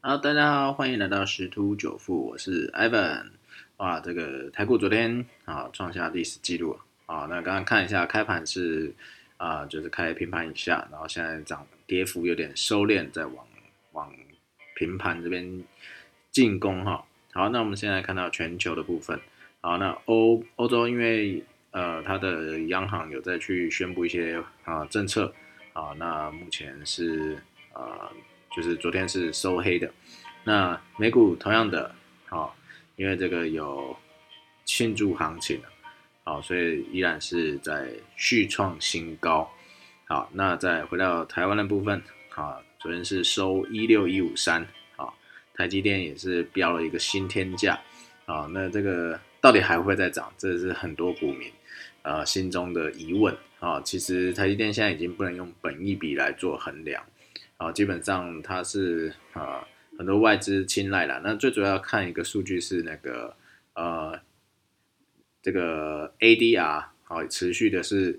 好，大家好，欢迎来到十突九富，我是 Ivan。哇，这个台股昨天啊创下历史记录啊。那刚刚看一下开盘是啊，就是开平盘以下，然后现在涨跌幅有点收敛，在往往平盘这边进攻哈。好，那我们现在看到全球的部分。好，那欧欧洲因为呃它的央行有在去宣布一些啊政策啊，那目前是呃。就是昨天是收黑的，那美股同样的，好，因为这个有庆祝行情好，所以依然是在续创新高，好，那再回到台湾的部分，啊，昨天是收一六一五三，啊，台积电也是标了一个新天价，啊，那这个到底还会再涨？这是很多股民呃心中的疑问，啊，其实台积电现在已经不能用本益比来做衡量。啊，基本上它是啊很多外资青睐了。那最主要看一个数据是那个呃这个 ADR 好持续的是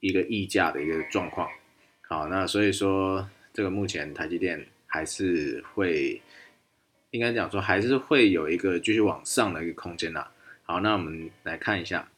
一个溢价的一个状况。好，那所以说这个目前台积电还是会应该讲说还是会有一个继续往上的一个空间呐。好，那我们来看一下，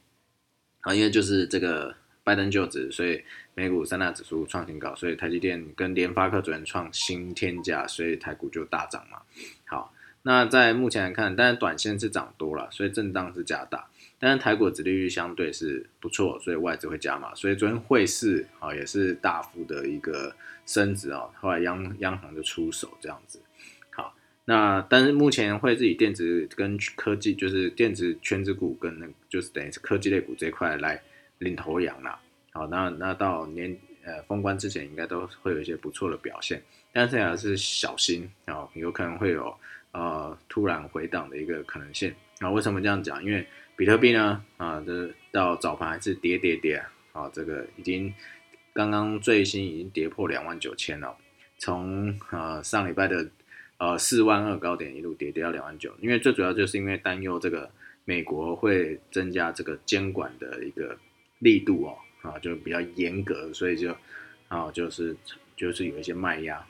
啊，因为就是这个。拜登就职，所以美股三大指数创新高，所以台积电跟联发科昨天创新天价，所以台股就大涨嘛。好，那在目前来看，但是短线是涨多了，所以震荡是加大，但是台股殖利率相对是不错，所以外资会加码，所以昨天汇市啊也是大幅的一个升值啊，后来央央行就出手这样子。好，那但是目前会自己电子跟科技，就是电子圈子股跟那就是等于是科技类股这块来。领头羊啦，好，那那到年呃封关之前，应该都会有一些不错的表现，但是还是小心啊，有可能会有呃突然回档的一个可能性啊。为什么这样讲？因为比特币呢啊，这到早盘还是跌跌跌啊，这个已经刚刚最新已经跌破两万九千了，从呃上礼拜的呃四万二高点一路跌跌到两万九，因为最主要就是因为担忧这个美国会增加这个监管的一个。力度哦，啊，就比较严格，所以就，啊，就是就是有一些卖压，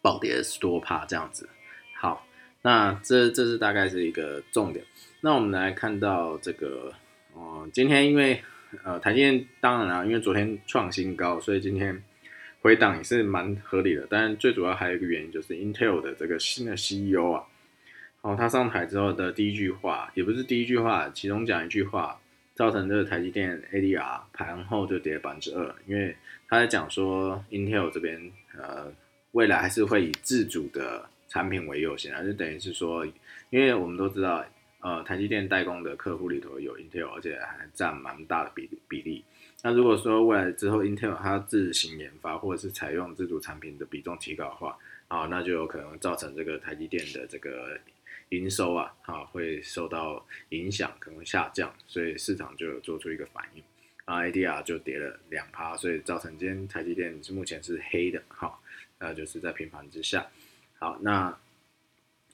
暴跌是多怕这样子。好，那这这是大概是一个重点。那我们来看到这个，哦，今天因为呃台积电当然了，因为昨天创新高，所以今天回档也是蛮合理的。但最主要还有一个原因就是 Intel 的这个新的 CEO 啊，哦，他上台之后的第一句话，也不是第一句话，其中讲一句话。造成这个台积电 ADR 盘后就跌百分之二，因为他在讲说 Intel 这边呃未来还是会以自主的产品为优先啊，就等于是说，因为我们都知道呃台积电代工的客户里头有 Intel，而且还占蛮大的比比例。那如果说未来之后 Intel 它自行研发或者是采用自主产品的比重提高的话，啊，那就有可能造成这个台积电的这个。营收啊，啊会受到影响，可能下降，所以市场就有做出一个反应，啊，ADR 就跌了两趴，所以造成今天台积电是目前是黑的，好，那就是在平盘之下，好，那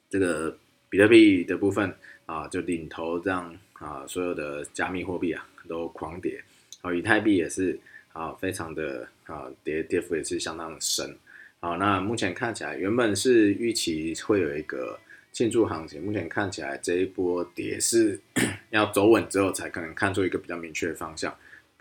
这个比特币的部分啊，就领头这样啊，所有的加密货币啊都狂跌，好，以太币也是啊，非常的啊跌跌幅也是相当的深，好，那目前看起来原本是预期会有一个。庆祝行情，目前看起来这一波跌是 要走稳之后才可能看出一个比较明确的方向。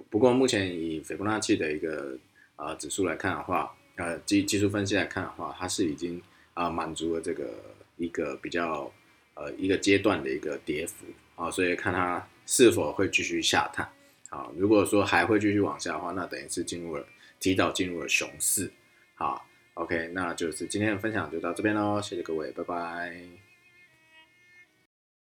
不过目前以斐波那契的一个呃指数来看的话，呃技技术分析来看的话，它是已经啊满足了这个一个比较呃一个阶段的一个跌幅啊，所以看它是否会继续下探啊。如果说还会继续往下的话，那等于是进入了提早进入了熊市。好，OK，那就是今天的分享就到这边喽，谢谢各位，拜拜。